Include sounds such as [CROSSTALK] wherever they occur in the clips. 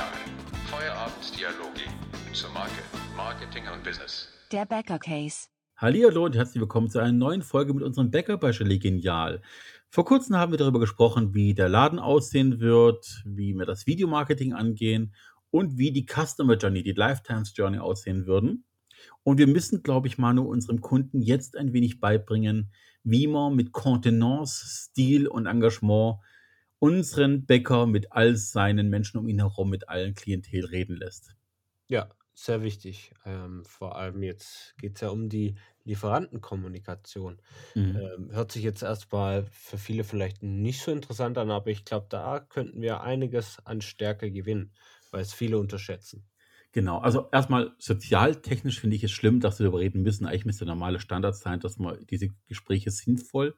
Genial. Feierabenddialoge zur Marke, Marketing und Business. Der Bäcker Case. Hallihallo und herzlich willkommen zu einer neuen Folge mit unserem Bäcker bei Gelee Genial. Vor kurzem haben wir darüber gesprochen, wie der Laden aussehen wird, wie wir das Videomarketing angehen und wie die Customer Journey, die Lifetime Journey aussehen würden. Und wir müssen, glaube ich, Manu, unserem Kunden jetzt ein wenig beibringen, wie man mit Kontenance, Stil und Engagement unseren Bäcker mit all seinen Menschen um ihn herum, mit allen Klientel reden lässt. Ja, sehr wichtig. Ähm, vor allem jetzt geht es ja um die Lieferantenkommunikation. Mhm. Ähm, hört sich jetzt erstmal für viele vielleicht nicht so interessant an, aber ich glaube, da könnten wir einiges an Stärke gewinnen, weil es viele unterschätzen. Genau, also erstmal sozialtechnisch finde ich es schlimm, dass wir darüber reden müssen. Eigentlich müsste der normale Standard sein, dass man diese Gespräche sinnvoll,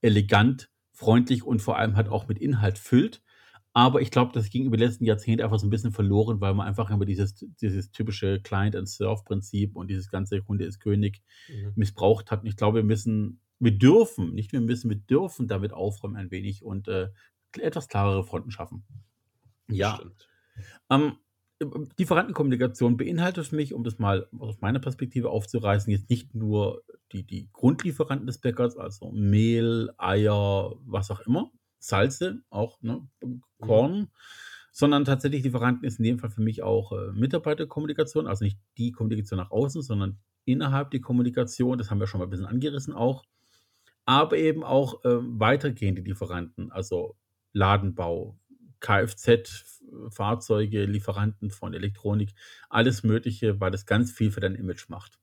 elegant, freundlich und vor allem halt auch mit Inhalt füllt. Aber ich glaube, das ging über die letzten Jahrzehnte einfach so ein bisschen verloren, weil man einfach immer dieses, dieses typische Client-and-Serve-Prinzip und dieses ganze Kunde ist König Mhm. missbraucht hat. Und ich glaube, wir müssen, wir dürfen, nicht wir müssen, wir dürfen damit aufräumen ein wenig und äh, etwas klarere Fronten schaffen. Ja, Stimmt. ähm, Lieferantenkommunikation beinhaltet für mich, um das mal aus meiner Perspektive aufzureißen, jetzt nicht nur die, die Grundlieferanten des Bäckers, also Mehl, Eier, was auch immer, Salze, auch ne, Korn, sondern tatsächlich Lieferanten ist in dem Fall für mich auch äh, Mitarbeiterkommunikation, also nicht die Kommunikation nach außen, sondern innerhalb die Kommunikation, das haben wir schon mal ein bisschen angerissen auch, aber eben auch äh, weitergehende Lieferanten, also Ladenbau, Kfz, Fahrzeuge, Lieferanten von Elektronik, alles Mögliche, weil das ganz viel für dein Image macht.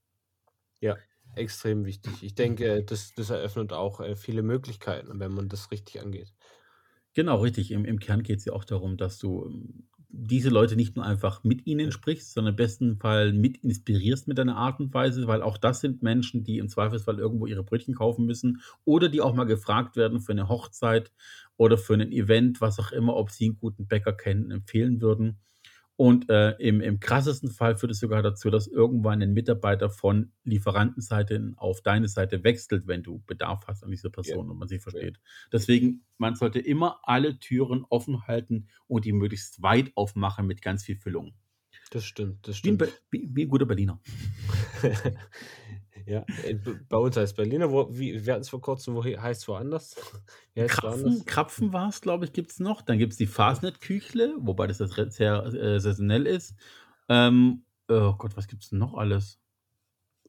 Ja, extrem wichtig. Ich denke, das, das eröffnet auch äh, viele Möglichkeiten, wenn man das richtig angeht. Genau, richtig. Im, im Kern geht es ja auch darum, dass du ähm, diese Leute nicht nur einfach mit ihnen sprichst, sondern im besten Fall mit inspirierst mit deiner Art und Weise, weil auch das sind Menschen, die im Zweifelsfall irgendwo ihre Brötchen kaufen müssen oder die auch mal gefragt werden für eine Hochzeit oder für ein Event, was auch immer, ob sie einen guten Bäcker kennen, empfehlen würden. Und äh, im, im krassesten Fall führt es sogar dazu, dass irgendwann ein Mitarbeiter von Lieferantenseite auf deine Seite wechselt, wenn du Bedarf hast an dieser Person und man sie versteht. Deswegen, man sollte immer alle Türen offen halten und die möglichst weit aufmachen mit ganz viel Füllung. Das stimmt, das Wie ein, stimmt. Wie, wie ein guter Berliner. [LAUGHS] ja, äh, bei uns heißt Berliner, wo, wie, wir hatten es vor kurzem, wo he- heißt es woanders? Heißt es Krapfen, woanders? Krapfen war es, glaube ich, gibt es noch. Dann gibt es die Fasnet-Küchle, wobei das sehr äh, saisonell ist. Ähm, oh Gott, was gibt es noch alles?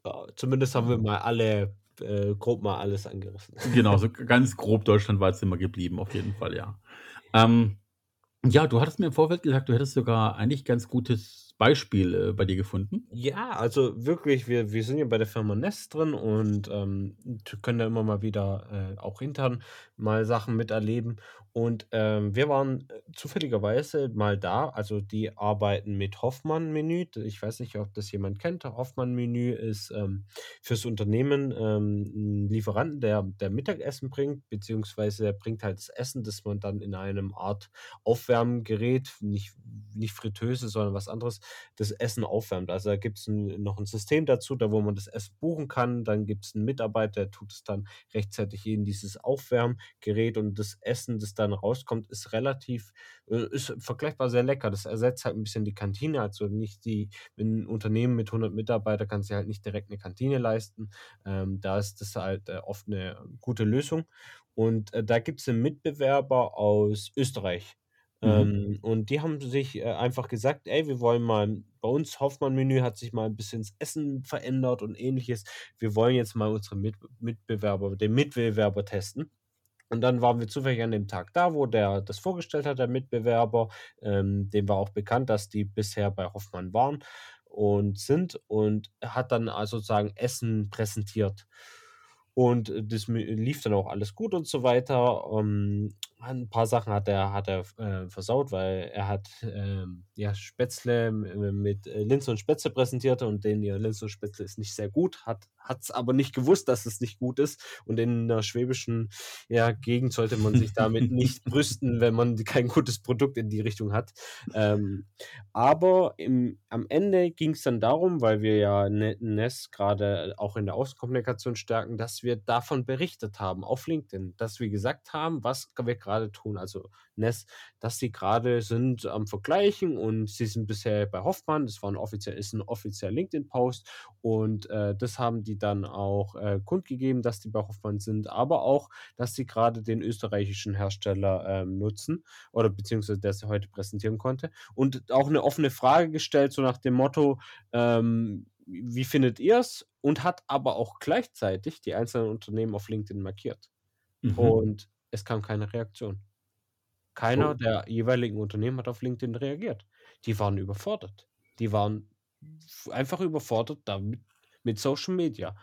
Ja, zumindest haben wir mal alle, äh, grob mal alles angerissen. [LAUGHS] Genau, so ganz grob deutschlandweit sind wir geblieben, auf jeden Fall, ja. Ähm, ja, du hattest mir im Vorfeld gesagt, du hättest sogar eigentlich ganz gutes Beispiel äh, bei dir gefunden. Ja, also wirklich, wir, wir sind ja bei der Firma Nest drin und ähm, können da immer mal wieder äh, auch intern mal Sachen miterleben. Und ähm, wir waren äh, zufälligerweise mal da, also die arbeiten mit Hoffmann-Menü. Ich weiß nicht, ob das jemand kennt. Hoffmann-Menü ist ähm, fürs Unternehmen ähm, ein Lieferanten, der, der Mittagessen bringt, beziehungsweise er bringt halt das Essen, das man dann in einem Art Aufwärmgerät, nicht, nicht Fritteuse, sondern was anderes, das Essen aufwärmt. Also da gibt es noch ein System dazu, da wo man das Essen buchen kann. Dann gibt es einen Mitarbeiter, der tut es dann rechtzeitig in dieses Aufwärmgerät und das Essen, das dann rauskommt, ist relativ, äh, ist vergleichbar sehr lecker. Das ersetzt halt ein bisschen die Kantine. Also nicht die, wenn ein Unternehmen mit 100 Mitarbeitern kann sich halt nicht direkt eine Kantine leisten. Ähm, da ist das halt äh, oft eine gute Lösung. Und äh, da gibt es einen Mitbewerber aus Österreich. Mhm. Ähm, und die haben sich äh, einfach gesagt, ey, wir wollen mal, bei uns Hoffmann-Menü hat sich mal ein bisschen das Essen verändert und ähnliches. Wir wollen jetzt mal unsere Mit Mitbewerber, den Mitbewerber testen. Und dann waren wir zufällig an dem Tag da, wo der das vorgestellt hat, der Mitbewerber. Ähm, dem war auch bekannt, dass die bisher bei Hoffmann waren und sind und hat dann also sozusagen Essen präsentiert. Und äh, das lief dann auch alles gut und so weiter. Ähm, ein paar Sachen hat er, hat er äh, versaut, weil er hat ähm, ja, Spätzle m- mit äh, Linse und Spätzle präsentiert und den ihr Linse und Spätzle ist nicht sehr gut, hat es aber nicht gewusst, dass es nicht gut ist. Und in der schwäbischen ja, Gegend sollte man sich damit [LAUGHS] nicht brüsten, wenn man kein gutes Produkt in die Richtung hat. Ähm, aber im, am Ende ging es dann darum, weil wir ja Ne- Nest gerade auch in der Außenkommunikation stärken, dass wir davon berichtet haben auf LinkedIn, dass wir gesagt haben, was wir gerade gerade tun, also Ness, dass sie gerade sind am Vergleichen und sie sind bisher bei Hoffmann, das war ein offiziell, ist ein offizieller LinkedIn-Post und äh, das haben die dann auch äh, kundgegeben, dass die bei Hoffmann sind, aber auch, dass sie gerade den österreichischen Hersteller ähm, nutzen oder beziehungsweise der sie heute präsentieren konnte und auch eine offene Frage gestellt, so nach dem Motto, ähm, wie findet ihr es? Und hat aber auch gleichzeitig die einzelnen Unternehmen auf LinkedIn markiert. Mhm. Und es kam keine Reaktion. Keiner Oh. der jeweiligen Unternehmen hat auf LinkedIn reagiert. Die waren überfordert. Die waren einfach überfordert damit mit Social Media.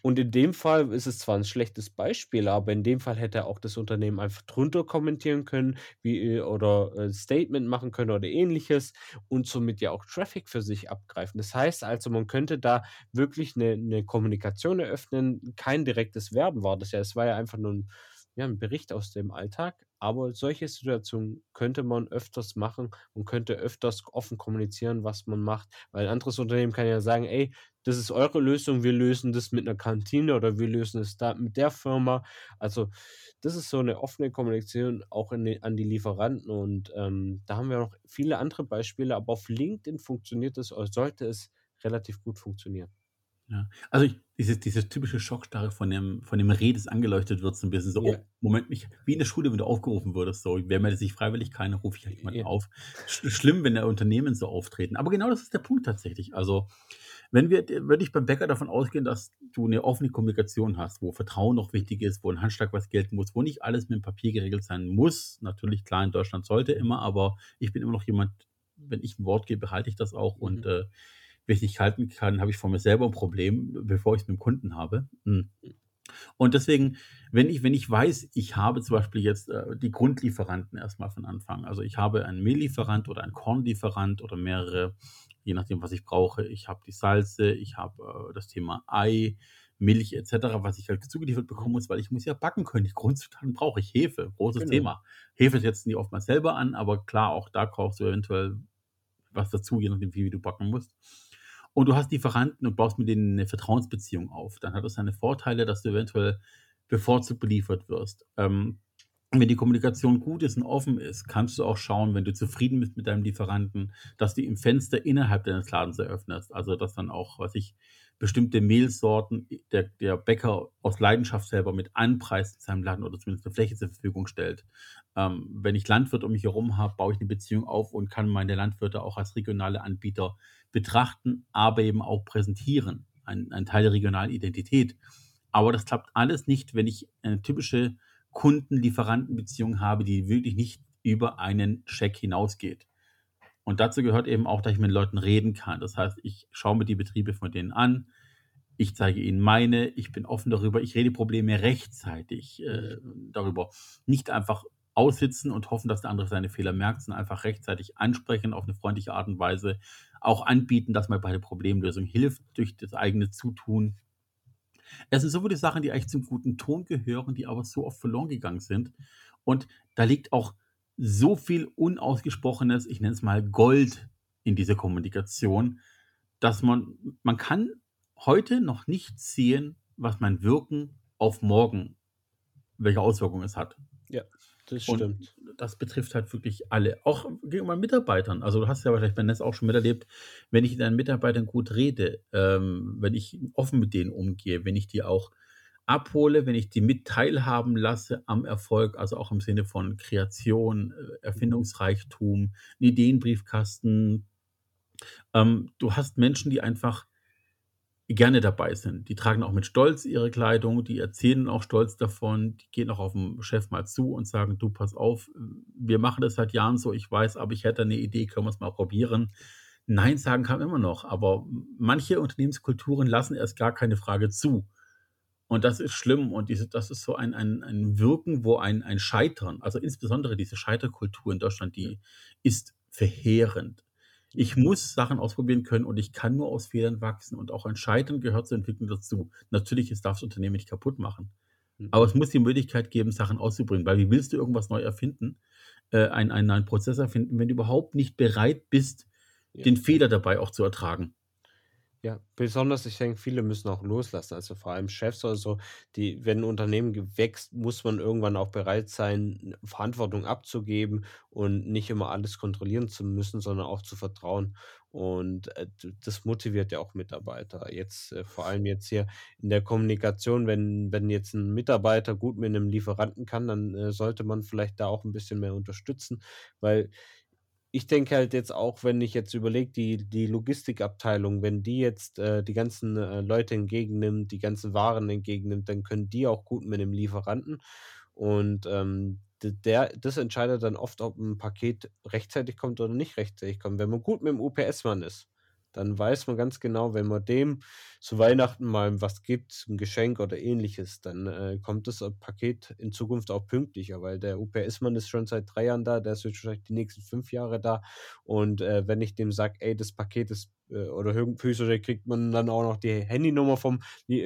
Und in dem Fall ist es zwar ein schlechtes Beispiel, aber in dem Fall hätte auch das Unternehmen einfach drunter kommentieren können, wie äh, oder äh, Statement machen können oder ähnliches und somit ja auch Traffic für sich abgreifen. Das heißt also, man könnte da wirklich eine, eine Kommunikation eröffnen. Kein direktes Werben war das ja. Es war ja einfach nur ein, ja, ein Bericht aus dem Alltag. Aber solche Situationen könnte man öfters machen und könnte öfters offen kommunizieren, was man macht. Weil ein anderes Unternehmen kann ja sagen, ey, das ist eure Lösung, wir lösen das mit einer Kantine oder wir lösen es da mit der Firma. Also das ist so eine offene Kommunikation auch die, an die Lieferanten und ähm, da haben wir noch viele andere Beispiele, aber auf LinkedIn funktioniert es oder sollte es relativ gut funktionieren. Ja. Also ich, dieses, dieses typische Schockstarre von dem, von dem Reh, das angeleuchtet wird, so ein bisschen so, Ja. oh, Moment, mich, wie in der Schule, wenn du aufgerufen würdest, so, wer meldet sich freiwillig, keiner, rufe ich halt jemanden Ja. auf. Sch schlimm, wenn der Unternehmen so auftreten. Aber genau das ist der Punkt tatsächlich. Also, wenn wir, würde ich beim Bäcker davon ausgehen, dass du eine offene Kommunikation hast, wo Vertrauen noch wichtig ist, wo ein Handschlag was gelten muss, wo nicht alles mit dem Papier geregelt sein muss. Natürlich, klar, in Deutschland sollte immer, aber ich bin immer noch jemand, wenn ich ein Wort gebe, halte ich das auch und Mhm. äh, wenn ich nicht halten kann, habe ich vor mir selber ein Problem, bevor ich es mit dem Kunden habe. Hm. Und deswegen, wenn ich, wenn ich weiß, ich habe zum Beispiel jetzt äh, die Grundlieferanten erstmal von Anfang. Also ich habe einen Mehlieferant oder einen Kornlieferant oder mehrere, je nachdem, was ich brauche. Ich habe die Salze, ich habe äh, das Thema Ei, Milch etc., was ich halt zugeliefert bekommen muss, weil ich muss ja backen können. Die Grundzutaten brauche ich Hefe, großes Genau. Thema. Hefe setzen die oftmals selber an, aber klar, auch da kaufst du eventuell was dazu, je nachdem, wie du backen musst. Und du hast Lieferanten und baust mit denen eine Vertrauensbeziehung auf. Dann hat es seine Vorteile, dass du eventuell bevorzugt beliefert wirst. Ähm, wenn die Kommunikation gut ist und offen ist, kannst du auch schauen, wenn du zufrieden bist mit deinem Lieferanten, dass du im Fenster innerhalb deines Ladens eröffnest. Also, dass dann auch, was ich, bestimmte Mehlsorten der, der Bäcker aus Leidenschaft selber mit anpreist in seinem Laden oder zumindest eine Fläche zur Verfügung stellt. Ähm, wenn ich Landwirt um mich herum habe, baue ich eine Beziehung auf und kann meine Landwirte auch als regionale Anbieter betrachten, aber eben auch präsentieren. Ein, ein Teil der regionalen Identität. Aber das klappt alles nicht, wenn ich eine typische Kunden-Lieferanten-Beziehung habe, die wirklich nicht über einen Check hinausgeht. Und dazu gehört eben auch, dass ich mit Leuten reden kann. Das heißt, ich schaue mir die Betriebe von denen an, ich zeige ihnen meine, ich bin offen darüber, ich rede Probleme rechtzeitig äh, darüber. Nicht einfach aussitzen und hoffen, dass der andere seine Fehler merkt, sondern einfach rechtzeitig ansprechen auf eine freundliche Art und Weise. Auch anbieten, dass man bei der Problemlösung hilft durch das eigene Zutun. Es sind so viele Sachen, die eigentlich zum guten Ton gehören, die aber so oft verloren gegangen sind. Und da liegt auch so viel unausgesprochenes, ich nenne es mal Gold in dieser Kommunikation, dass man, man kann heute noch nicht sehen, was mein Wirken auf morgen, welche Auswirkungen es hat. Ja, das Und stimmt. das betrifft halt wirklich alle, auch gegenüber Mitarbeitern. Also du hast ja wahrscheinlich bei Netz auch schon miterlebt, wenn ich mit deinen Mitarbeitern gut rede, ähm, wenn ich offen mit denen umgehe, wenn ich die auch abhole, wenn ich die mit teilhaben lasse am Erfolg, also auch im Sinne von Kreation, äh, Erfindungsreichtum, Ideenbriefkasten. Ähm, du hast Menschen, die einfach gerne dabei sind. Die tragen auch mit Stolz ihre Kleidung, die erzählen auch stolz davon, die gehen auch auf den Chef mal zu und sagen, du pass auf, wir machen das seit Jahren so, ich weiß, aber ich hätte eine Idee, können wir es mal probieren. Nein sagen kann immer noch, aber manche Unternehmenskulturen lassen erst gar keine Frage zu. Und das ist schlimm und diese, das ist so ein, ein, ein Wirken, wo ein, ein Scheitern, also insbesondere diese Scheiterkultur in Deutschland, die ist verheerend. Ich muss Sachen ausprobieren können und ich kann nur aus Fehlern wachsen. Und auch ein Scheitern gehört zur Entwicklung dazu. Natürlich, es darf das Unternehmen nicht kaputt machen. Mhm. Aber es muss die Möglichkeit geben, Sachen auszubringen. Weil wie willst du irgendwas neu erfinden, äh, einen, einen neuen Prozess erfinden, wenn du überhaupt nicht bereit bist, Ja. den Fehler dabei auch zu ertragen? Ja, besonders, ich denke, viele müssen auch loslassen, also vor allem Chefs oder so, die wenn 'n Unternehmen wächst, muss man irgendwann auch bereit sein, Verantwortung abzugeben und nicht immer alles kontrollieren zu müssen, sondern auch zu vertrauen. Und, äh, das motiviert ja auch Mitarbeiter. Jetzt, äh, vor allem jetzt hier in der Kommunikation, wenn wenn jetzt ein Mitarbeiter gut mit einem Lieferanten kann, dann, äh, sollte man vielleicht da auch ein bisschen mehr unterstützen, weil ich denke halt jetzt auch, wenn ich jetzt überlege, die die Logistikabteilung, wenn die jetzt, äh, die ganzen, äh, Leute entgegennimmt, die ganzen Waren entgegennimmt, dann können die auch gut mit dem Lieferanten. Und, ähm, der das entscheidet dann oft, ob ein Paket rechtzeitig kommt oder nicht rechtzeitig kommt. Wenn man gut mit dem UPS-Mann ist, dann weiß man ganz genau, wenn man dem zu Weihnachten mal was gibt, ein Geschenk oder Ähnliches, dann, äh, kommt das, Paket in Zukunft auch pünktlicher, weil der UPS-Mann ist schon seit 3 Jahren da, der ist wahrscheinlich die nächsten 5 Jahre da. Und, äh, wenn ich dem sage: „Ey, das Paket ist“ äh, oder höchstwahrscheinlich kriegt man dann auch noch die Handynummer vom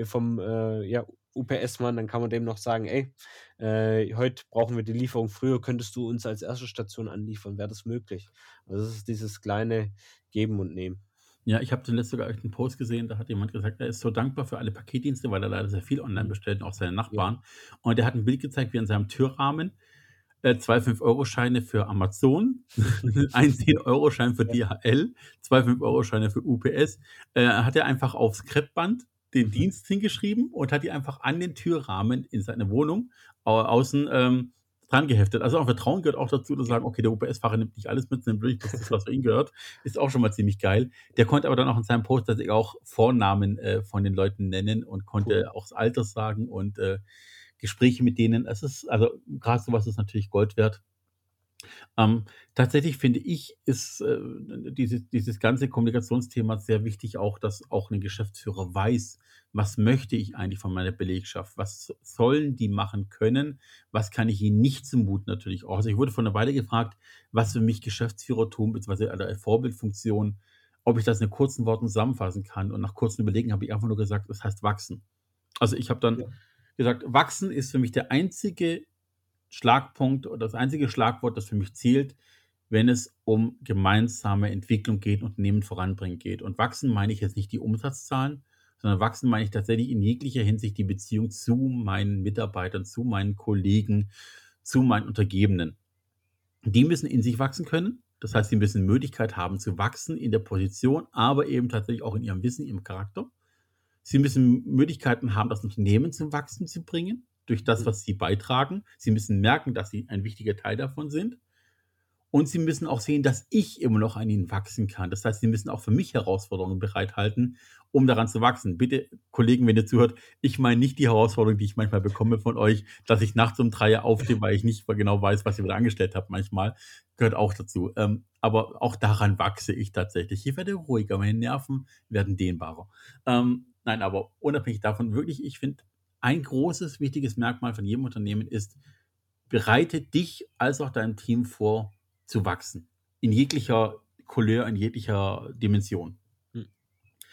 vom, äh, ja, UPS-Mann, dann kann man dem noch sagen: „Ey, äh, heute brauchen wir die Lieferung früher, könntest du uns als erste Station anliefern? Wäre das möglich?“ Also, das ist dieses kleine Geben und Nehmen. Ja, ich habe zuletzt sogar einen Post gesehen, da hat jemand gesagt, er ist so dankbar für alle Paketdienste, weil er leider sehr viel online Mhm. bestellt und auch seine Ja. Nachbarn. Und der hat ein Bild gezeigt, wie an seinem Türrahmen, äh, 2 5-Euro-Scheine für Amazon, [LAUGHS] ein [LAUGHS] 10-Euro-Schein für Ja. DHL, 2 5-Euro-Scheine für UPS. Äh, hat er einfach aufs Kreppband den Mhm. Dienst hingeschrieben und hat die einfach an den Türrahmen in seine Wohnung au außen, ähm, dran geheftet. Also auch Vertrauen gehört auch dazu, zu sagen: „Okay, der UPS-Fahrer nimmt nicht alles mit, sondern wirklich das, was für ihn gehört.“ Ist auch schon mal ziemlich geil. Der konnte aber dann auch in seinem Post tatsächlich auch Vornamen, äh, von den Leuten nennen und konnte Cool. auch das Alter sagen und, äh, Gespräche mit denen. Es ist also grad so was ist natürlich Gold wert. Ähm, tatsächlich finde ich, ist, äh, dieses dieses ganze Kommunikationsthema sehr wichtig auch, dass auch 'n Geschäftsführer weiß: „Was möchte ich eigentlich von meiner Belegschaft? Was sollen die machen können? Was kann ich ihnen nicht zumuten?“ Natürlich auch. Also, ich wurde vor 'ner Weile gefragt, was für mich Geschäftsführertum beziehungsweise eine Vorbildfunktion ob ich das in kurzen Worten zusammenfassen kann. Und nach kurzem Überlegen habe ich einfach nur gesagt, das heißt wachsen. Also, ich habe dann Ja. gesagt, wachsen ist für mich der einzige Schlagpunkt oder das einzige Schlagwort, das für mich zählt, wenn es um gemeinsame Entwicklung geht, Unternehmen voranbringen geht. Und wachsen meine ich jetzt nicht die Umsatzzahlen, sondern wachsen meine ich tatsächlich in jeglicher Hinsicht die Beziehung zu meinen Mitarbeitern, zu meinen Kollegen, zu meinen Untergebenen. Die müssen in sich wachsen können. Das heißt, sie müssen Möglichkeit haben zu wachsen in der Position, aber eben tatsächlich auch in ihrem Wissen, ihrem Charakter. Sie müssen Möglichkeiten haben, das Unternehmen zum Wachsen zu bringen, durch das, Mhm. was sie beitragen. Sie müssen merken, dass sie ein wichtiger Teil davon sind. Und sie müssen auch sehen, dass ich immer noch an ihnen wachsen kann. Das heißt, sie müssen auch für mich Herausforderungen bereithalten, um daran zu wachsen. Bitte, Kollegen, wenn ihr zuhört, ich meine nicht die Herausforderung, die ich manchmal bekomme von euch, dass ich nachts um 3 aufstehe, weil ich nicht genau weiß, was ihr wieder angestellt habt manchmal. Gehört auch dazu. Ähm, aber auch daran wachse ich tatsächlich. Ich werde ruhiger, meine Nerven werden dehnbarer. Ähm, nein, aber unabhängig davon, wirklich, ich finde, ein großes, wichtiges Merkmal von jedem Unternehmen ist, bereite dich als auch dein Team vor, zu wachsen. In jeglicher Couleur, in jeglicher Dimension.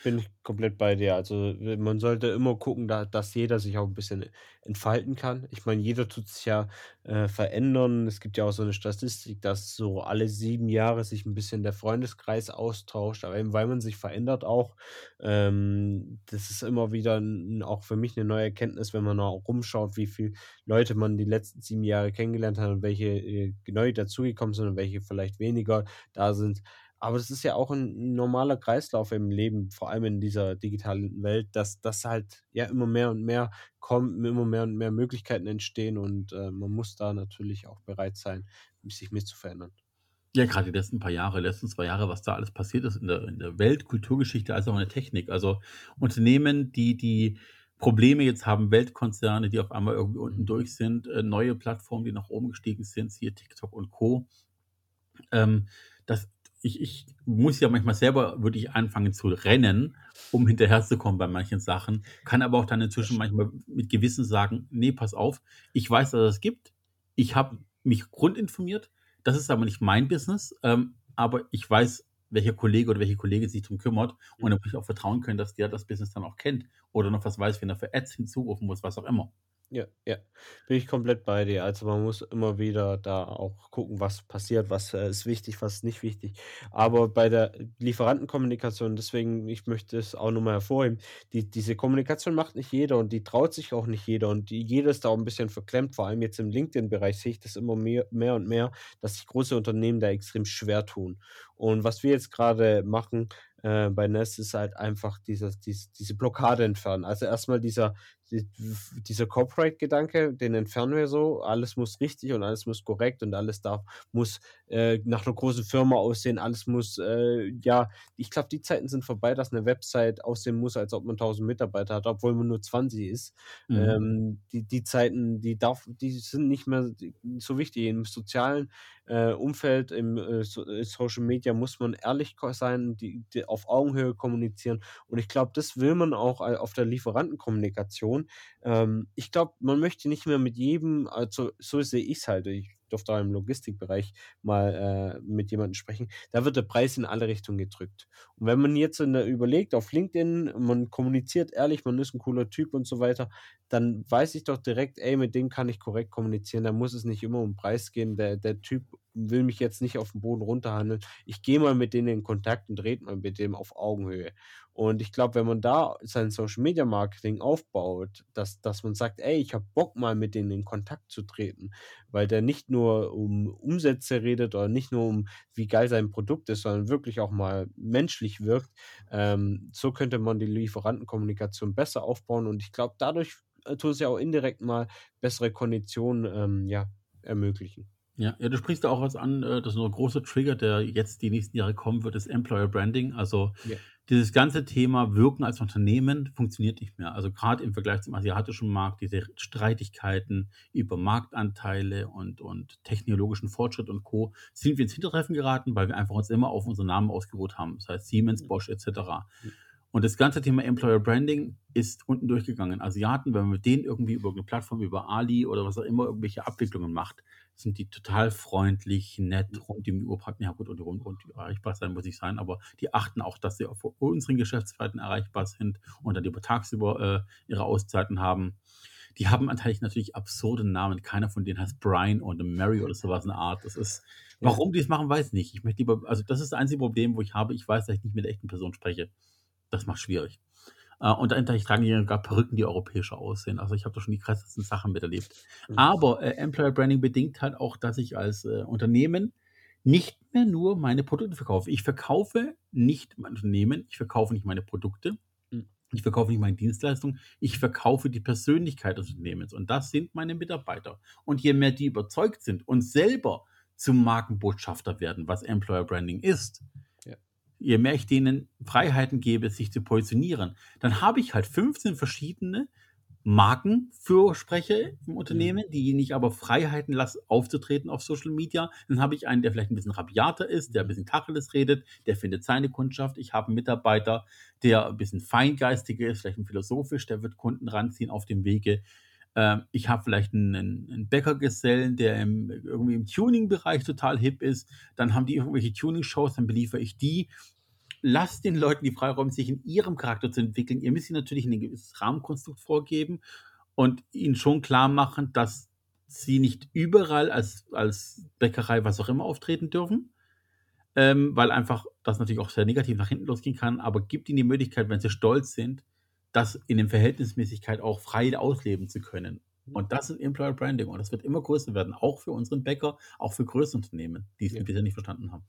Bin ich komplett bei dir. Also, äh, man sollte immer gucken, da dass jeder sich auch 'n bisschen entfalten kann. Ich meine, jeder tut sich ja, äh, verändern. Es gibt ja auch so 'ne Statistik, dass so alle 7 Jahre sich 'n bisschen der Freundeskreis austauscht, aber eben weil man sich verändert auch. Ähm, das ist immer wieder 'n auch für mich 'ne neue Erkenntnis, wenn man auch rumschaut, wie viel Leute man die letzten 7 Jahre kennengelernt hat und welche, äh, neu dazugekommen sind und welche vielleicht weniger da sind. Aber das ist ja auch 'n normaler Kreislauf im Leben, vor allem in dieser digitalen Welt, dass dass halt, ja, immer mehr und mehr kommt, immer mehr und mehr Möglichkeiten entstehen und, äh, man muss da natürlich auch bereit sein, sich mit zu verändern. Ja, gerade die letzten paar Jahre, letzten 2 Jahre, was da alles passiert ist in der in der Welt, Kulturgeschichte, als auch in der Technik. Also, Unternehmen, die die Probleme jetzt haben, Weltkonzerne, die auf einmal irgendwie unten Mhm. durch sind, äh, neue Plattformen, die nach oben gestiegen sind, siehe TikTok und Co. Ähm, das ich ich muss ja manchmal selber wirklich anfangen zu rennen, um hinterherzukommen bei manchen Sachen, kann aber auch dann Das inzwischen manchmal mit Gewissen sagen: „Ne, pass auf, ich weiß, dass es gibt. Ich habe mich grundinformiert. Das ist aber nicht mein Business, ähm, aber ich weiß, welcher Kollege oder welche Kollegin sich drum kümmert und Mhm. da muss ich auch vertrauen können, dass der das Business dann auch kennt oder noch was weiß, wenn er für Ads hinzurufen muss, was auch immer.“ Ja, ja, bin ich komplett bei dir. Also, man muss immer wieder da auch gucken, was passiert, was, äh, ist wichtig, was ist nicht wichtig. Aber bei der Lieferantenkommunikation deswegen ich möchte es auch noch mal hervorheben, die diese Kommunikation macht nicht jeder und die traut sich auch nicht jeder und die jeder ist da auch 'n bisschen verklemmt. Vor allem jetzt im LinkedIn-Bereich sehe ich das immer mehr mehr und mehr, dass sich große Unternehmen da extrem schwer tun. Und was wir jetzt grade machen, äh, bei Nest ist halt einfach dieses dies diese Blockade entfernen. Also, erst mal dieser die dieser Corporate-Gedanke, den entfernen wir so. Alles muss richtig und alles muss korrekt und alles darf muss, äh, nach 'ner großen Firma aussehen. Alles muss, äh ja, ich glaube, die Zeiten sind vorbei, dass 'ne Website aussehen muss, als ob man 1.000 Mitarbeiter hat, obwohl man nur 20 ist. Mhm. Ähm, die die Zeiten, die darf die sind nicht mehr so wichtig. Im sozialen, äh, Umfeld, im, äh, äh, Social Media muss man ehrlich sein, die die auf Augenhöhe kommunizieren. Und ich glaube, das will man auch a auf der Lieferantenkommunikation. Ähm, ich glaube, man möchte nicht mehr mit jedem also, so sehe ich's halt. Ich durfte da im Logistikbereich mal, äh, mit jemandem sprechen. Da wird der Preis in alle Richtungen gedrückt. Und wenn man jetzt der überlegt auf LinkedIn, man kommuniziert ehrlich, man ist 'n cooler Typ und so weiter, dann weiß ich doch direkt: „Ey, mit dem kann ich korrekt kommunizieren.“ Da muss es nicht immer um Preis gehen. Der der Typ will mich jetzt nicht auf'n Boden runterhandeln. Ich gehe mal mit denen in Kontakt und rede mal mit dem auf Augenhöhe. Und ich glaube, wenn man da sein Social-Media-Marketing aufbaut, dass dass man sagt: „Ey, ich habe Bock, mal mit denen in Kontakt zu treten“, weil der nicht nur um Umsätze redet oder nicht nur um, wie geil sein Produkt ist, sondern wirklich auch mal menschlich wirkt. Ähm, so könnte man die Lieferantenkommunikation besser aufbauen und ich glaube, dadurch, tut es ja auch indirekt mal bessere Konditionen, ähm, ja, ermöglichen. Ja, ja, du sprichst da auch was an, äh, das ist 'n großer Trigger, der jetzt die nächsten Jahre kommen wird, ist Employer Branding. Also, Ja. dieses ganze Thema Wirken als Unternehmen funktioniert nicht mehr. Also, grad im Vergleich zum asiatischen Markt, diese Streitigkeiten über Marktanteile und und technologischen Fortschritt und Co. sind wir ins Hintertreffen geraten, weil wir einfach uns immer auf unseren Namen ausgeruht haben, sei es Siemens. Bosch et cetera. Mhm. Und das ganze Thema Employer Branding ist unten durchgegangen. Asiaten, wenn man mit denen irgendwie über 'ne Plattform, über Ali oder was auch immer, irgendwelche Abwicklungen macht, sind die total freundlich, nett, Mhm. rund um die Uhr praktisch ja gut, und rund und erreichbar sein muss nicht sein, aber die achten auch, dass sie auf unseren Geschäftszeiten erreichbar sind und dann über tagsüber, äh, ihre Auszeiten haben. Die haben anteilig natürlich absurde Namen. Keiner von denen heißt Brian oder Mary oder so was in der Art. Das ist [LAUGHS] warum die es machen, weiß ich nicht. Ich möchte lieber also, das ist das einzige Problem, wo ich habe, ich weiß, dass ich nicht mit der echten Person spreche. Das macht's schwierig. Äh, und anteilig tragen die sogar Perücken, die europäischer aussehen. Also, ich habe da schon die krassesten Sachen miterlebt. Mhm. Aber, äh, Employer Branding bedingt halt auch, dass ich als, äh, Unternehmen nicht mehr nur meine Produkte verkaufe. Ich verkaufe nicht mein Unternehmen, ich verkaufe nicht meine Produkte, Mhm. ich verkaufe nicht meine Dienstleistung, ich verkaufe die Persönlichkeit des Unternehmens und das sind meine Mitarbeiter. Und je mehr die überzeugt sind und selber zum Markenbotschafter werden, was Employer Branding ist. Je mehr ich denen Freiheiten gebe, sich zu positionieren, dann habe ich halt 15 verschiedene Markenfürsprecher im Mhm. Unternehmen, diejenigen ich aber Freiheiten lasse, aufzutreten auf Social Media. Dann habe ich einen, der vielleicht 'n bisschen rabiater ist, der 'n bisschen Tacheles redet, der findet seine Kundschaft. Ich habe 'n Mitarbeiter, der 'n bisschen feingeistiger ist, vielleicht 'n philosophisch, der wird Kunden ranziehen auf dem Wege. Ähm, ich habe vielleicht 'n 'nen 'nen Bäckergesellen, der im irgendwie im Tuning-Bereich total hip ist. Dann haben die irgendwelche Tuning-Shows, dann beliefere ich die. Lasst den Leuten die Freiräume, sich in ihrem Charakter zu entwickeln. Ihr müsst ihnen natürlich 'n gewisses Rahmenkonstrukt vorgeben und ihnen schon klarmachen, dass sie nicht überall als als Bäckerei, was auch immer, auftreten dürfen, ähm, weil einfach das natürlich auch sehr negativ nach hinten losgehen kann. Aber gebt ihnen die Möglichkeit, wenn sie stolz sind, das in den Verhältnismäßigkeit auch frei ausleben zu können. Und das ist Employer Branding und das wird immer größer werden, auch für unseren Bäcker, auch für größere Unternehmen, die's Ja. bisher nicht verstanden haben.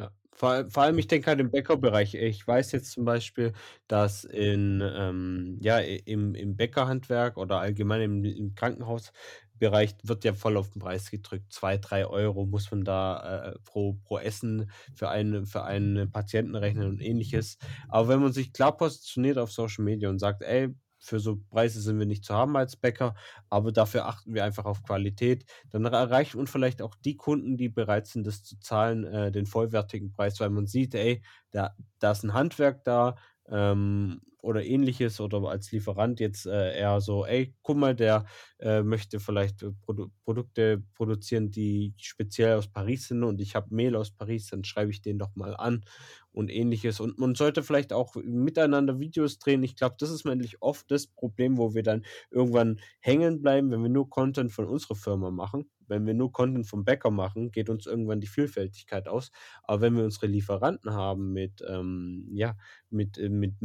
Ja, vor all vor allem, ich denke halt im Bäckerbereich. Ich weiß jetzt zum Beispiel, dass in, ähm ja, im im Bäckerhandwerk oder allgemein im im Krankenhausbereich wird ja voll auf den Preis gedrückt. 2, 3 € muss man da, äh, pro pro Essen für einen für einen Patienten rechnen und Ähnliches. Aber wenn man sich klar positioniert auf Social Media und sagt: „Ey, für so Preise sind wir nicht zu haben als Bäcker, aber dafür achten wir einfach auf Qualität“, dann er erreicht man vielleicht auch die Kunden, die bereit sind, das zu zahlen, äh, den vollwertigen Preis, weil man sieht: „Ey, da da ist 'n Handwerk da, ähm, oder ähnliches oder als Lieferant jetzt äh, eher so, ey, guck mal, der äh, möchte vielleicht äh, Produ Produkte produzieren, die speziell aus Paris sind und ich habe Mehl aus Paris, dann schreibe ich den doch mal an und ähnliches. Und man sollte vielleicht auch miteinander Videos drehen. Ich glaube, das ist eigentlich oft das Problem, wo wir dann irgendwann hängen bleiben, wenn wir nur Content von unserer Firma machen. Wenn wir nur Content vom Bäcker machen, geht uns irgendwann die Vielfältigkeit aus. Aber wenn wir unsere Lieferanten haben mit, ähm, ja, mit, äh, mit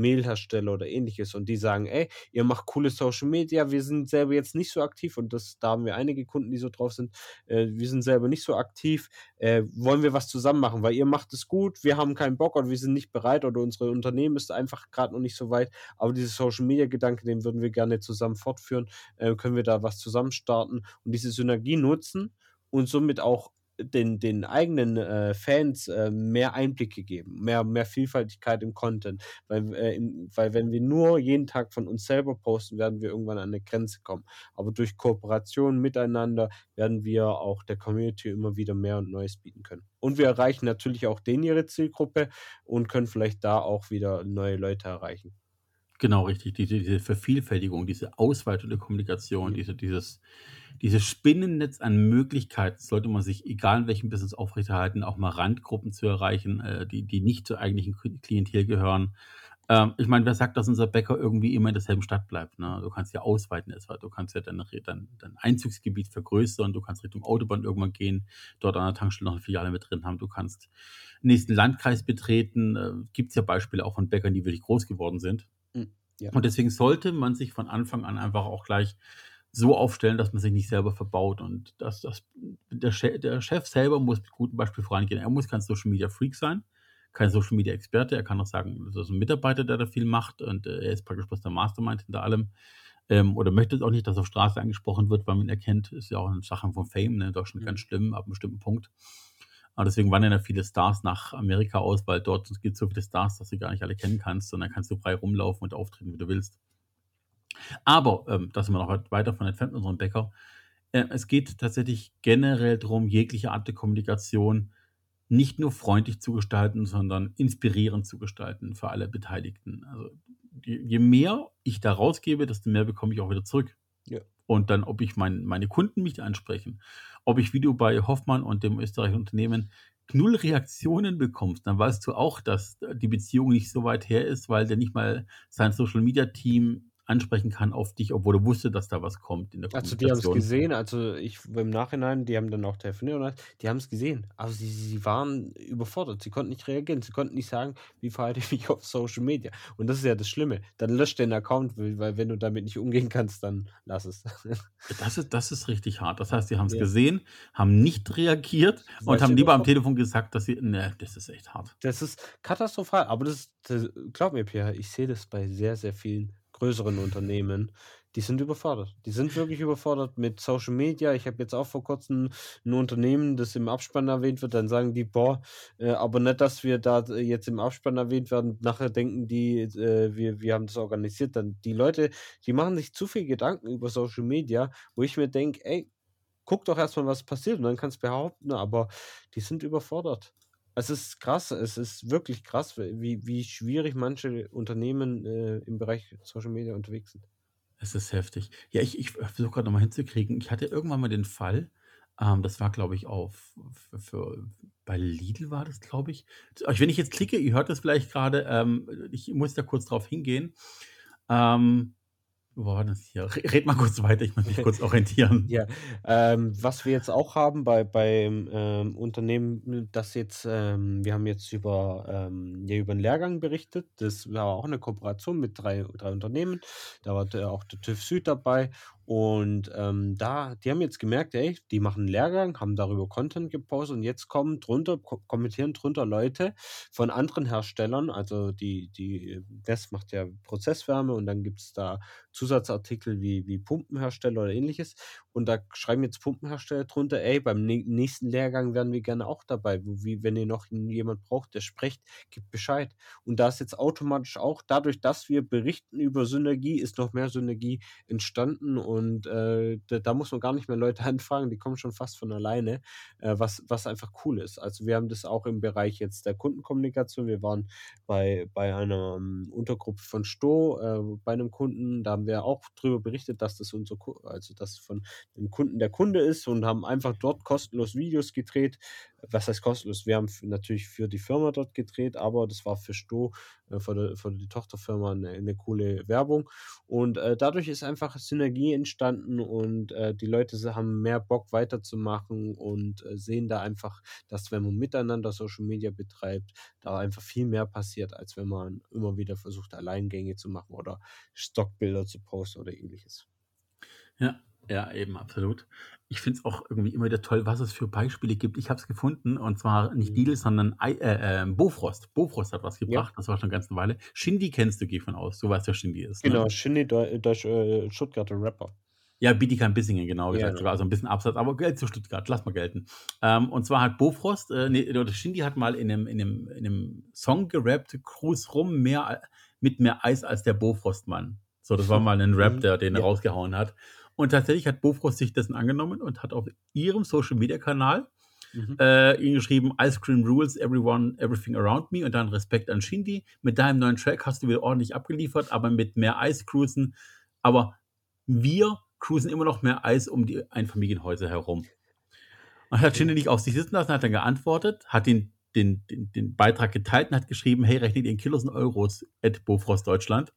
Mehlhersteller oder ähnliches und die sagen, ey, ihr macht coole Social Media, wir sind selber jetzt nicht so aktiv und das, da haben wir einige Kunden, die so drauf sind, äh, wir sind selber nicht so aktiv, äh, wollen wir was zusammen machen, weil ihr macht es gut, wir haben keinen Bock oder wir sind nicht bereit oder unsere Unternehmen ist einfach gerade noch nicht so weit, aber diese Social Media Gedanke, den würden wir gerne zusammen fortführen, äh, können wir da was zusammen starten und diese Synergie nutzen und somit auch den, den eigenen äh, Fans äh, mehr Einblicke geben, mehr, mehr Vielfaltigkeit im Content. Weil, äh, im, weil wenn wir nur jeden Tag von uns selber posten, werden wir irgendwann an eine Grenze kommen. Aber durch Kooperation miteinander werden wir auch der Community immer wieder mehr und Neues bieten können. Und wir erreichen natürlich auch den ihre Zielgruppe und können vielleicht da auch wieder neue Leute erreichen. Genau, richtig. Diese, diese Vervielfältigung, diese Ausweitung der Kommunikation, mhm. diese, dieses, dieses Spinnennetz an Möglichkeiten sollte man sich, egal in welchem Business aufrechterhalten, auch mal Randgruppen zu erreichen, äh, die, die nicht zur eigentlichen Klientel gehören. Ähm, ich meine, wer sagt, dass unser Bäcker irgendwie immer in derselben Stadt bleibt? Ne? Du kannst ja ausweiten, du kannst ja dein, dein, dein Einzugsgebiet vergrößern, du kannst Richtung Autobahn irgendwann gehen, dort an der Tankstelle noch eine Filiale mit drin haben, du kannst den nächsten Landkreis betreten. Äh, Gibt es ja Beispiele auch von Bäckern, die wirklich groß geworden sind. Ja. Und deswegen sollte man sich von Anfang an einfach auch gleich so aufstellen, dass man sich nicht selber verbaut und dass das, der, Chef, der Chef selber muss mit gutem Beispiel vorangehen. Er muss kein Social Media Freak sein, kein Social Media Experte. Er kann auch sagen, das ist ein Mitarbeiter, der da viel macht und äh, er ist praktisch bloß der Mastermind hinter allem. Ähm, oder möchte auch nicht, dass auf Straße angesprochen wird, weil man ihn erkennt. Ist ja auch eine Sache von Fame, ne? in Deutschland mhm. ganz schlimm, ab einem bestimmten Punkt. Aber deswegen wandern ja viele Stars nach Amerika aus, weil dort gibt es so viele Stars, dass du gar nicht alle kennen kannst, sondern kannst du frei rumlaufen und auftreten, wie du willst. Aber, ähm, da sind wir noch weiter von entfernt, unseren Bäcker. Äh, es geht tatsächlich generell darum, jegliche Art der Kommunikation nicht nur freundlich zu gestalten, sondern inspirierend zu gestalten für alle Beteiligten. Also je, je mehr ich da rausgebe, desto mehr bekomme ich auch wieder zurück. Ja. Und dann, ob ich mein, meine Kunden mich ansprechen, ob ich, wie du bei Hoffmann und dem österreichischen Unternehmen null Reaktionen bekommst, dann weißt du auch, dass die Beziehung nicht so weit her ist, weil der nicht mal sein Social Media Team ansprechen kann auf dich, obwohl du wusstest, dass da was kommt in der Also die haben es gesehen, also ich im Nachhinein, die haben dann auch telefoniert und die haben es gesehen. Aber sie, sie waren überfordert, sie konnten nicht reagieren, sie konnten nicht sagen, wie verhalte ich mich [LAUGHS] auf Social Media. Und das ist ja das Schlimme. Dann löscht den Account, weil wenn du damit nicht umgehen kannst, dann lass es. [LAUGHS] Das ist, das ist richtig hart. Das heißt, sie haben es ja. gesehen, haben nicht reagiert und haben lieber am Telefon gesagt, dass sie, ne, das ist echt hart. Das ist katastrophal, aber das, das glaub mir, Pierre, ich sehe das bei sehr, sehr vielen größeren Unternehmen, die sind überfordert. Die sind wirklich überfordert mit Social Media. Ich habe jetzt auch vor kurzem ein Unternehmen, das im Abspann erwähnt wird, dann sagen die, boah, äh, aber nicht, dass wir da jetzt im Abspann erwähnt werden. Nachher denken die, äh, wir, wir haben das organisiert. Dann die Leute, die machen sich zu viel Gedanken über Social Media, wo ich mir denke, ey, guck doch erstmal, was passiert und dann kannst du behaupten, aber die sind überfordert. Es ist krass, es ist wirklich krass, wie, wie schwierig manche Unternehmen äh, im Bereich Social Media unterwegs sind. Es ist heftig. Ja, ich, ich versuche gerade nochmal hinzukriegen. Ich hatte irgendwann mal den Fall, ähm, das war, glaube ich, auf für, für, bei Lidl war das, glaube ich. Wenn ich jetzt klicke, ihr hört das vielleicht gerade, ähm, ich muss da kurz drauf hingehen. Ähm, wo war das hier? Red mal kurz weiter, ich muss mich [LAUGHS] kurz orientieren. Ja, ähm, was wir jetzt auch haben bei beim ähm, Unternehmen, das jetzt, ähm, wir haben jetzt über, ähm, ja, über einen Lehrgang berichtet. Das war auch eine Kooperation mit drei, drei Unternehmen. Da war der, auch der TÜV Süd dabei und ähm, da, die haben jetzt gemerkt, ey, die machen einen Lehrgang, haben darüber Content gepostet und jetzt kommen drunter, ko kommentieren drunter Leute von anderen Herstellern. Also die, die West macht ja Prozesswärme und dann gibt es da Zusatzartikel wie, wie Pumpenhersteller oder ähnliches. Und da schreiben jetzt Pumpenhersteller drunter, ey, beim nächsten Lehrgang wären wir gerne auch dabei. Wie, wenn ihr noch jemand braucht, der spricht, gibt Bescheid. Und da ist jetzt automatisch auch, dadurch, dass wir berichten über Synergie, ist noch mehr Synergie entstanden und äh, da, da, muss man gar nicht mehr Leute [LAUGHS] anfragen, die kommen schon fast von alleine, äh, was, was einfach cool ist. Also wir haben das auch im Bereich jetzt der Kundenkommunikation. Wir waren bei, bei einer um, Untergruppe von Sto, äh, bei einem Kunden, da haben wir auch darüber berichtet, dass das unser, also das von dem Kunden der Kunde ist und haben einfach dort kostenlos Videos gedreht. Was heißt kostenlos? Wir haben natürlich für die Firma dort gedreht, aber das war für Sto, äh, für, die, für die Tochterfirma eine, eine coole Werbung. Und äh, dadurch ist einfach Synergie entstanden und äh, die Leute haben mehr Bock weiterzumachen und äh, sehen da einfach, dass wenn man miteinander Social Media betreibt, da einfach viel mehr passiert, als wenn man immer wieder versucht, Alleingänge zu machen oder Stockbilder zu posten oder ähnliches. Ja, ja, eben, absolut. Ich finde es auch irgendwie immer wieder toll, was es für Beispiele gibt. Ich habe es gefunden und zwar nicht mhm. Lidl, sondern I, äh, äh, Bofrost. Bofrost hat was gebracht, ja. das war schon ganz eine Weile. Shindy kennst du, gehe ich von aus. Du weißt, wer Shindy ist. Ne? Genau, ne? Shindy, Deutsch, äh, Stuttgarter Rapper. Ja, Bietigheim Bissingen, genau gesagt. Ja, genau. Also ein bisschen Absatz, aber Geld zu Stuttgart, lass mal gelten. Ähm, und zwar hat Bofrost, äh, nee, oder Shindy hat mal in einem, in einem, in einem Song gerappt, Cruise rum, mehr, mit mehr Eis als der Bofrostmann. So, das war [LAUGHS] mal ein Rap, der den ja. rausgehauen hat. Und tatsächlich hat Bofrost sich dessen angenommen und hat auf ihrem Social Media Kanal mhm. äh, ihn geschrieben: Ice Cream Rules, Everyone, Everything Around Me und dann Respekt an Shindy. Mit deinem neuen Track hast du wieder ordentlich abgeliefert, aber mit mehr Eis cruisen. Aber wir cruisen immer noch mehr Eis um die Einfamilienhäuser herum. Und hat Shindy nicht auf sich sitzen lassen, hat dann geantwortet, hat den, den, den, den Beitrag geteilt und hat geschrieben: Hey, rechnet in Kilos und Euros at Bofrost Deutschland.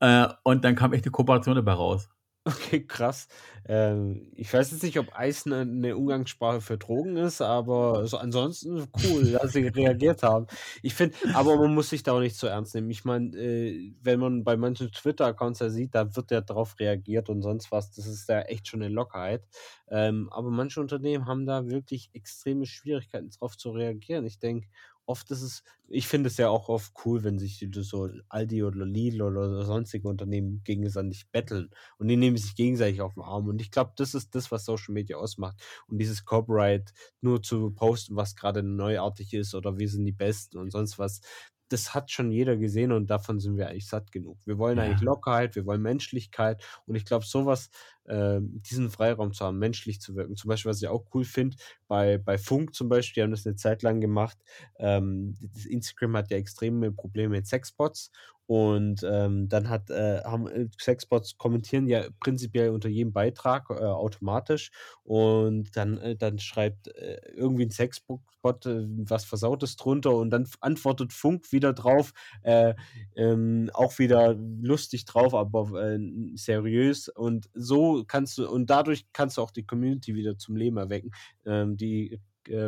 Äh, und dann kam echt eine Kooperation dabei raus. Okay, krass. Ähm, ich weiß jetzt nicht, ob Eis eine, eine Umgangssprache für Drogen ist, aber so ansonsten cool, [LAUGHS] dass sie reagiert haben. Ich finde, aber man muss sich da auch nicht so ernst nehmen. Ich meine, äh, wenn man bei manchen Twitter-Accounts ja sieht, da wird ja darauf reagiert und sonst was. Das ist ja echt schon eine Lockerheit. Ähm, aber manche Unternehmen haben da wirklich extreme Schwierigkeiten drauf zu reagieren. Ich denke, oft ist es, ich finde es ja auch oft cool, wenn sich so Aldi oder Lidl oder sonstige Unternehmen gegenseitig betteln und die nehmen sich gegenseitig auf den Arm. Und ich glaube, das ist das, was Social Media ausmacht. Und dieses Copyright nur zu posten, was gerade neuartig ist oder wir sind die Besten und sonst was, das hat schon jeder gesehen und davon sind wir eigentlich satt genug. Wir wollen ja. eigentlich Lockerheit, wir wollen Menschlichkeit und ich glaube, sowas, äh, diesen Freiraum zu haben, menschlich zu wirken. Zum Beispiel, was ich auch cool finde, bei, bei Funk zum Beispiel, die haben das eine Zeit lang gemacht. Ähm, Instagram hat ja extreme Probleme mit Sexbots und ähm, dann hat, äh, haben äh, Sexbots kommentieren ja prinzipiell unter jedem Beitrag äh, automatisch und dann, äh, dann schreibt äh, irgendwie ein Sexbot äh, was Versautes drunter und dann antwortet Funk wieder drauf, ähm, auch wieder lustig drauf, aber seriös und so kannst du, und dadurch kannst du auch die Community wieder zum Leben erwecken. Ähm, die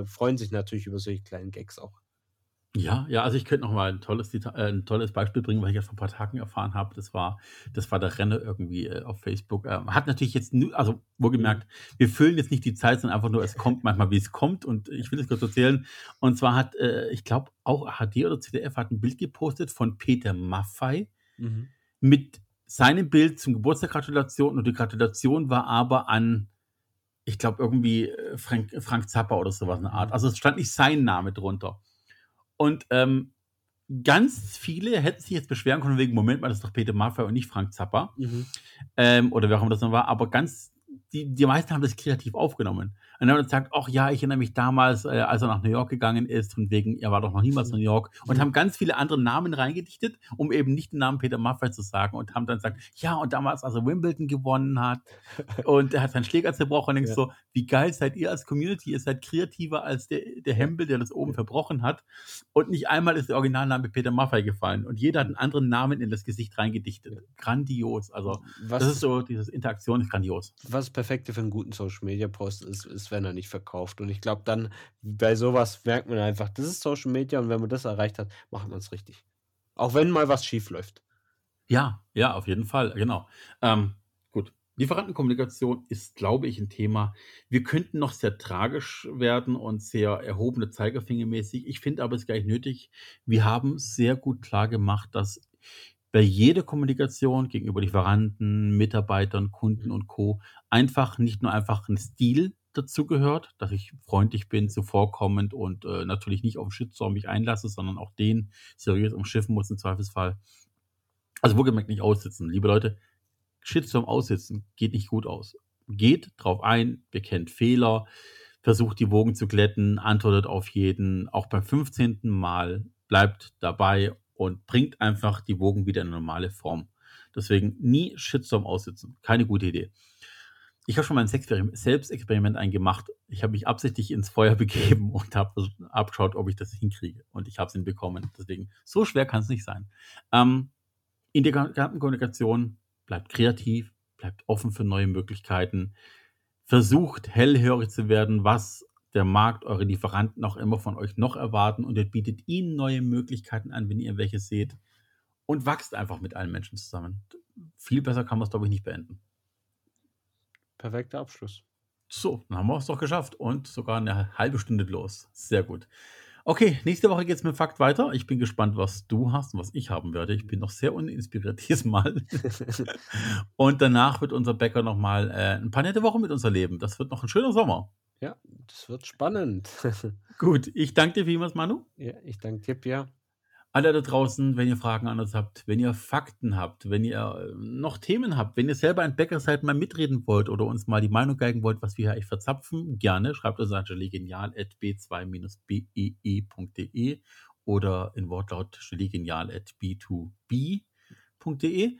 freuen sich natürlich über solche kleinen Gags auch. Ja, ja, also ich könnte noch mal ein tolles, äh, ein tolles Beispiel bringen, was ich jetzt vor ein paar Tagen erfahren habe. Das war, das war der Renner irgendwie äh, auf Facebook. Äh, hat natürlich jetzt, nur, also wohlgemerkt, mhm. wir füllen jetzt nicht die Zeit, sondern einfach nur, es kommt manchmal, wie es kommt. Und ich will es kurz erzählen. Und zwar hat, äh, ich glaube, auch HD oder CDF hat ein Bild gepostet von Peter Maffei mhm. mit seinem Bild zum Geburtstag Gratulation. Und die Gratulation war aber an, ich glaube, irgendwie äh, Frank, Frank Zappa oder sowas eine Art. Mhm. Also es stand nicht sein Name drunter. Und ähm, ganz viele hätten sich jetzt beschweren können wegen, Moment mal, das ist doch Peter Maffay und nicht Frank Zappa. Mhm. Ähm, oder wer auch immer das noch war. Aber ganz, die, die meisten haben das kreativ aufgenommen. Und dann hat er gesagt, ach ja, ich erinnere mich damals, äh, als er nach New York gegangen ist, von wegen, er war doch noch niemals in New York, und mhm. haben ganz viele andere Namen reingedichtet, um eben nicht den Namen Peter Maffay zu sagen, und haben dann gesagt, ja, und damals, als er Wimbledon gewonnen hat, [LAUGHS] und er hat seinen Schläger zerbrochen, und denkst ja. so, wie geil seid ihr als Community, ihr seid kreativer als der, der Hempel, der das oben verbrochen hat, und nicht einmal ist der Originalname Peter Maffay gefallen, und jeder hat einen anderen Namen in das Gesicht reingedichtet. Grandios, also, was, das ist so, diese Interaktion ist grandios. Was Perfekte für einen guten Social Media Post ist, ist wenn er nicht verkauft. Und ich glaube, dann bei sowas merkt man einfach, das ist Social Media und wenn man das erreicht hat, macht man es richtig. Auch wenn mal was schief läuft. Ja, ja, auf jeden Fall, genau. Ähm, gut. Lieferantenkommunikation ist, glaube ich, ein Thema. Wir könnten noch sehr tragisch werden und sehr erhobene Zeigefingermäßig. Ich finde aber es gar nicht nötig. Wir haben sehr gut klar gemacht, dass bei jeder Kommunikation gegenüber Lieferanten, Mitarbeitern, Kunden und Co. einfach nicht nur einfach ein Stil dazu gehört, dass ich freundlich bin, zuvorkommend und äh, natürlich nicht auf den Shitstorm mich einlasse, sondern auch den seriös umschiffen muss im Zweifelsfall. Also wohlgemerkt nicht aussitzen. Liebe Leute, Shitstorm aussitzen geht nicht gut aus. Geht drauf ein, bekennt Fehler, versucht die Wogen zu glätten, antwortet auf jeden, auch beim 15. Mal, bleibt dabei und bringt einfach die Wogen wieder in eine normale Form. Deswegen nie Shitstorm aussitzen. Keine gute Idee. Ich habe schon mal ein Selbstexperiment eingemacht. Ich habe mich absichtlich ins Feuer [LAUGHS] begeben und habe abgeschaut, ob ich das hinkriege. Und ich habe es hinbekommen. Deswegen, so schwer kann es nicht sein. Ähm, in der Kommunikation bleibt kreativ, bleibt offen für neue Möglichkeiten. Versucht hellhörig zu werden, was der Markt, eure Lieferanten auch immer von euch noch erwarten und ihr bietet ihnen neue Möglichkeiten an, wenn ihr welche seht und wachst einfach mit allen Menschen zusammen. Viel besser kann man es, glaube ich, nicht beenden. Perfekter Abschluss. So, dann haben wir es doch geschafft und sogar eine halbe Stunde los. Sehr gut. Okay, nächste Woche geht es mit Fakt weiter. Ich bin gespannt, was du hast und was ich haben werde. Ich bin noch sehr uninspiriert [LAUGHS] diesmal. [LAUGHS] und danach wird unser Bäcker nochmal äh, ein paar nette Wochen mit uns erleben. Das wird noch ein schöner Sommer. Ja, das wird spannend. [LAUGHS] Gut, ich danke dir vielmals, Manu. Ja, ich danke dir, Pierre. Alle da draußen, wenn ihr Fragen an uns habt, wenn ihr Fakten habt, wenn ihr äh, noch Themen habt, wenn ihr selber ein Bäcker seid, mal mitreden wollt oder uns mal die Meinung geigen wollt, was wir hier eigentlich verzapfen, gerne schreibt uns an gelegenial.b2-bee.de oder in Wortlaut gelegenial.b2b.de.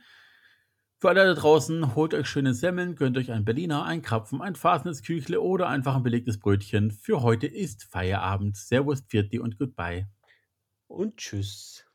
Für alle da draußen, holt euch schöne Semmeln, gönnt euch ein Berliner, ein Krapfen, ein fasenes Küchle oder einfach ein belegtes Brötchen. Für heute ist Feierabend. Servus, Pfirti und Goodbye. Und tschüss.